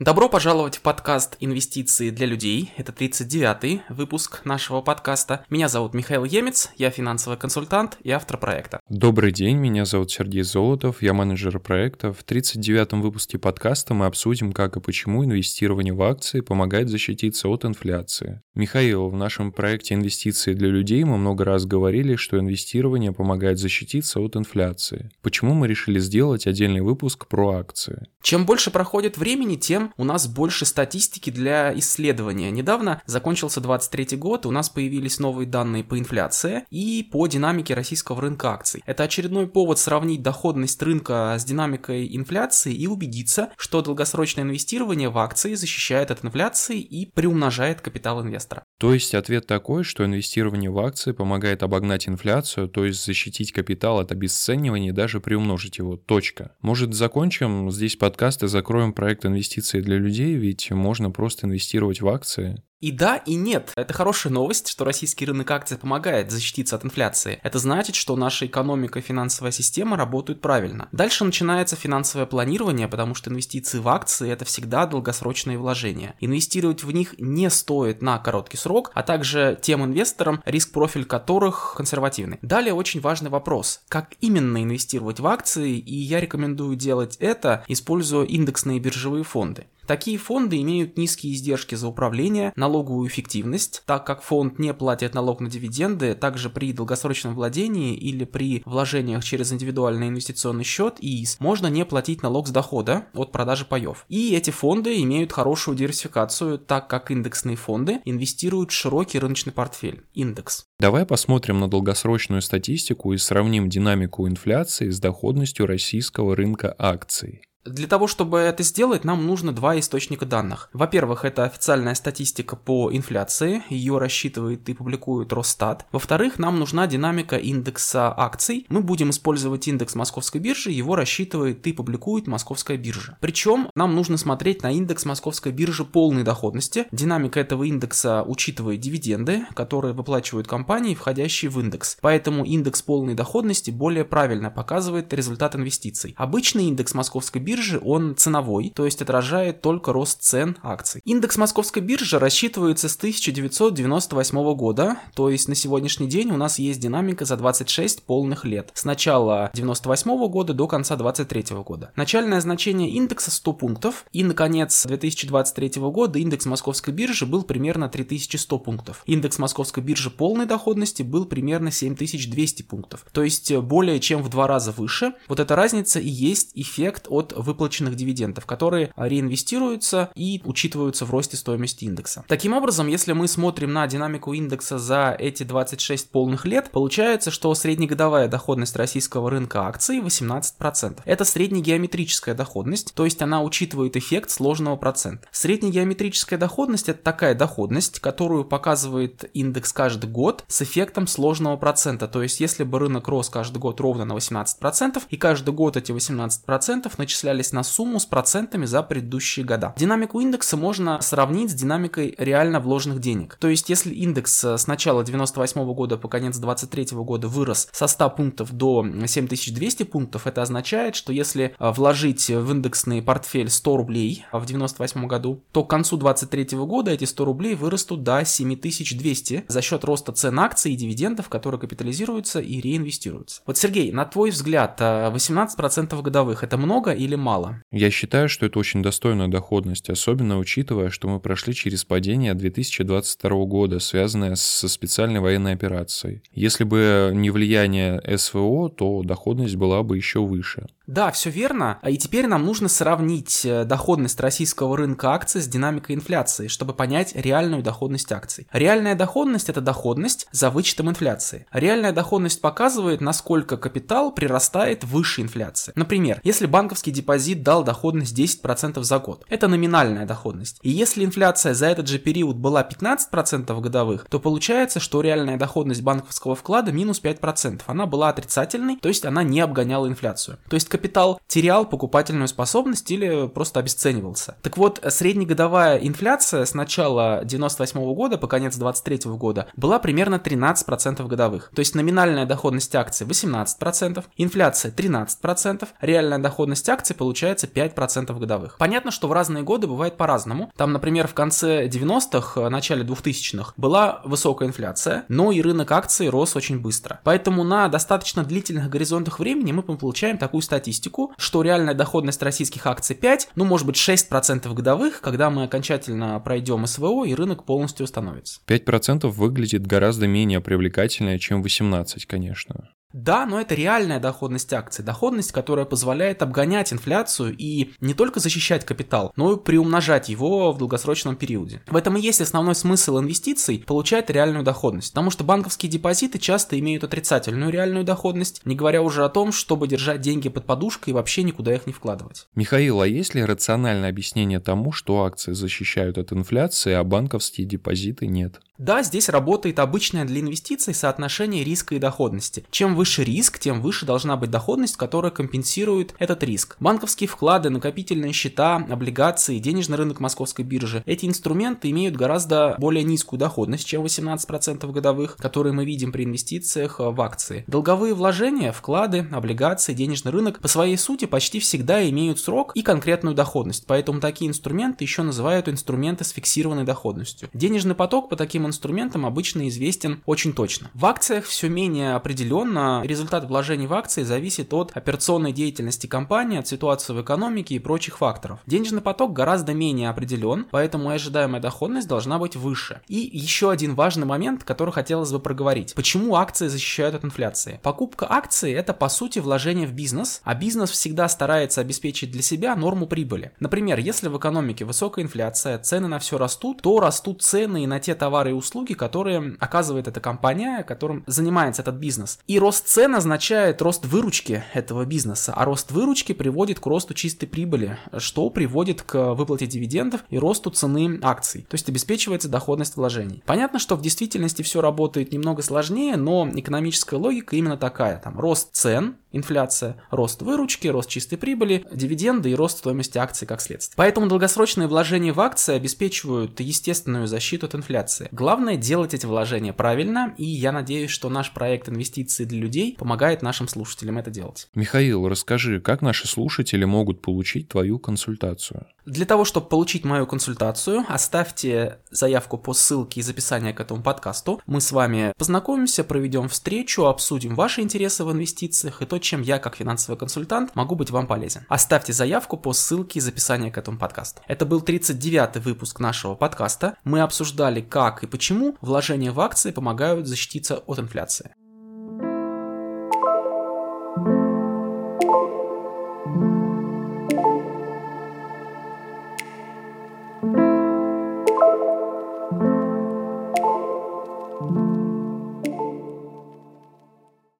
Добро пожаловать в подкаст «Инвестиции для людей». Это 39-й выпуск нашего подкаста. Меня зовут Михаил Емец, я финансовый консультант и автор проекта. Добрый день, меня зовут Сергей Золотов, я менеджер проекта. В 39-м выпуске подкаста мы обсудим, как и почему инвестирование в акции помогает защититься от инфляции. Михаил, в нашем проекте «Инвестиции для людей» мы много раз говорили, что инвестирование помогает защититься от инфляции. Почему мы решили сделать отдельный выпуск про акции? Чем больше проходит времени, тем у нас больше статистики для исследования. Недавно закончился 23 год, у нас появились новые данные по инфляции и по динамике российского рынка акций. Это очередной повод сравнить доходность рынка с динамикой инфляции и убедиться, что долгосрочное инвестирование в акции защищает от инфляции и приумножает капитал инвестора. То есть ответ такой, что инвестирование в акции помогает обогнать инфляцию, то есть защитить капитал от обесценивания и даже приумножить его. Точка. Может, закончим здесь подкаст и закроем проект инвестиций для людей, ведь можно просто инвестировать в акции. И да, и нет. Это хорошая новость, что российский рынок акций помогает защититься от инфляции. Это значит, что наша экономика и финансовая система работают правильно. Дальше начинается финансовое планирование, потому что инвестиции в акции это всегда долгосрочные вложения. Инвестировать в них не стоит на короткий срок, а также тем инвесторам, риск профиль которых консервативный. Далее очень важный вопрос. Как именно инвестировать в акции? И я рекомендую делать это, используя индексные биржевые фонды. Такие фонды имеют низкие издержки за управление, налоговую эффективность, так как фонд не платит налог на дивиденды, также при долгосрочном владении или при вложениях через индивидуальный инвестиционный счет ИИС можно не платить налог с дохода от продажи паев. И эти фонды имеют хорошую диверсификацию, так как индексные фонды инвестируют в широкий рыночный портфель, индекс. Давай посмотрим на долгосрочную статистику и сравним динамику инфляции с доходностью российского рынка акций. Для того, чтобы это сделать, нам нужно два источника данных. Во-первых, это официальная статистика по инфляции, ее рассчитывает и публикует Росстат. Во-вторых, нам нужна динамика индекса акций. Мы будем использовать индекс Московской биржи, его рассчитывает и публикует Московская биржа. Причем нам нужно смотреть на индекс Московской биржи полной доходности. Динамика этого индекса учитывает дивиденды, которые выплачивают компании, входящие в индекс. Поэтому индекс полной доходности более правильно показывает результат инвестиций. Обычный индекс Московской биржи биржи, он ценовой, то есть отражает только рост цен акций. Индекс московской биржи рассчитывается с 1998 года, то есть на сегодняшний день у нас есть динамика за 26 полных лет. С начала 1998 года до конца 2023 года. Начальное значение индекса 100 пунктов, и на конец 2023 года индекс московской биржи был примерно 3100 пунктов. Индекс московской биржи полной доходности был примерно 7200 пунктов, то есть более чем в два раза выше. Вот эта разница и есть эффект от выплаченных дивидендов, которые реинвестируются и учитываются в росте стоимости индекса. Таким образом, если мы смотрим на динамику индекса за эти 26 полных лет, получается, что среднегодовая доходность российского рынка акций 18%. Это среднегеометрическая доходность, то есть она учитывает эффект сложного процента. Среднегеометрическая доходность это такая доходность, которую показывает индекс каждый год с эффектом сложного процента. То есть если бы рынок рос каждый год ровно на 18% и каждый год эти 18% начисляются начислялись на сумму с процентами за предыдущие года. Динамику индекса можно сравнить с динамикой реально вложенных денег. То есть, если индекс с начала 98 года по конец 23 года вырос со 100 пунктов до 7200 пунктов, это означает, что если а, вложить в индексный портфель 100 рублей в 98 году, то к концу 23 года эти 100 рублей вырастут до 7200 за счет роста цен акций и дивидендов, которые капитализируются и реинвестируются. Вот, Сергей, на твой взгляд, 18% а, годовых это много или мало? Я считаю, что это очень достойная доходность, особенно учитывая, что мы прошли через падение 2022 года, связанное со специальной военной операцией. Если бы не влияние СВО, то доходность была бы еще выше. Да, все верно. А И теперь нам нужно сравнить э, доходность российского рынка акций с динамикой инфляции, чтобы понять реальную доходность акций. Реальная доходность – это доходность за вычетом инфляции. Реальная доходность показывает, насколько капитал прирастает выше инфляции. Например, если банковский депозит дал доходность 10% за год, это номинальная доходность. И если инфляция за этот же период была 15% годовых, то получается, что реальная доходность банковского вклада минус 5%. Она была отрицательной, то есть она не обгоняла инфляцию. То есть капитал терял покупательную способность или просто обесценивался. Так вот, среднегодовая инфляция с начала 98 года по конец 23 года была примерно 13% годовых. То есть номинальная доходность акций 18%, инфляция 13%, реальная доходность акций получается 5% годовых. Понятно, что в разные годы бывает по-разному. Там, например, в конце 90-х, начале 2000-х была высокая инфляция, но и рынок акций рос очень быстро. Поэтому на достаточно длительных горизонтах времени мы получаем такую статистику, что реальная доходность российских акций 5, ну может быть 6% годовых, когда мы окончательно пройдем СВО и рынок полностью установится. 5% выглядит гораздо менее привлекательно, чем 18, конечно. Да, но это реальная доходность акций, доходность, которая позволяет обгонять инфляцию и не только защищать капитал, но и приумножать его в долгосрочном периоде. В этом и есть основной смысл инвестиций – получать реальную доходность, потому что банковские депозиты часто имеют отрицательную реальную доходность, не говоря уже о том, чтобы держать деньги под подушкой и вообще никуда их не вкладывать. Михаил, а есть ли рациональное объяснение тому, что акции защищают от инфляции, а банковские депозиты нет? Да, здесь работает обычное для инвестиций соотношение риска и доходности. Чем выше риск, тем выше должна быть доходность, которая компенсирует этот риск. Банковские вклады, накопительные счета, облигации, денежный рынок московской биржи. Эти инструменты имеют гораздо более низкую доходность, чем 18% годовых, которые мы видим при инвестициях в акции. Долговые вложения, вклады, облигации, денежный рынок по своей сути почти всегда имеют срок и конкретную доходность, поэтому такие инструменты еще называют инструменты с фиксированной доходностью. Денежный поток по таким инструментам обычно известен очень точно. В акциях все менее определенно. Результат вложений в акции зависит от операционной деятельности компании, от ситуации в экономике и прочих факторов. Денежный поток гораздо менее определен, поэтому и ожидаемая доходность должна быть выше. И еще один важный момент, который хотелось бы проговорить. Почему акции защищают от инфляции? Покупка акций это по сути вложение в бизнес, а бизнес всегда старается обеспечить для себя норму прибыли. Например, если в экономике высокая инфляция, цены на все растут, то растут цены и на те товары и услуги, которые оказывает эта компания, которым занимается этот бизнес. И рост цен означает рост выручки этого бизнеса, а рост выручки приводит к росту чистой прибыли, что приводит к выплате дивидендов и росту цены акций, то есть обеспечивается доходность вложений. Понятно, что в действительности все работает немного сложнее, но экономическая логика именно такая. Там рост цен, инфляция, рост выручки, рост чистой прибыли, дивиденды и рост стоимости акций как следствие. Поэтому долгосрочные вложения в акции обеспечивают естественную защиту от инфляции. Главное делать эти вложения правильно, и я надеюсь, что наш проект инвестиции для людей помогает нашим слушателям это делать. Михаил, расскажи, как наши слушатели могут получить твою консультацию? Для того, чтобы получить мою консультацию, оставьте заявку по ссылке из описания к этому подкасту. Мы с вами познакомимся, проведем встречу, обсудим ваши интересы в инвестициях и то, чем я, как финансовый консультант, могу быть вам полезен. Оставьте заявку по ссылке из описания к этому подкасту. Это был 39-й выпуск нашего подкаста. Мы обсуждали, как и почему вложения в акции помогают защититься от инфляции.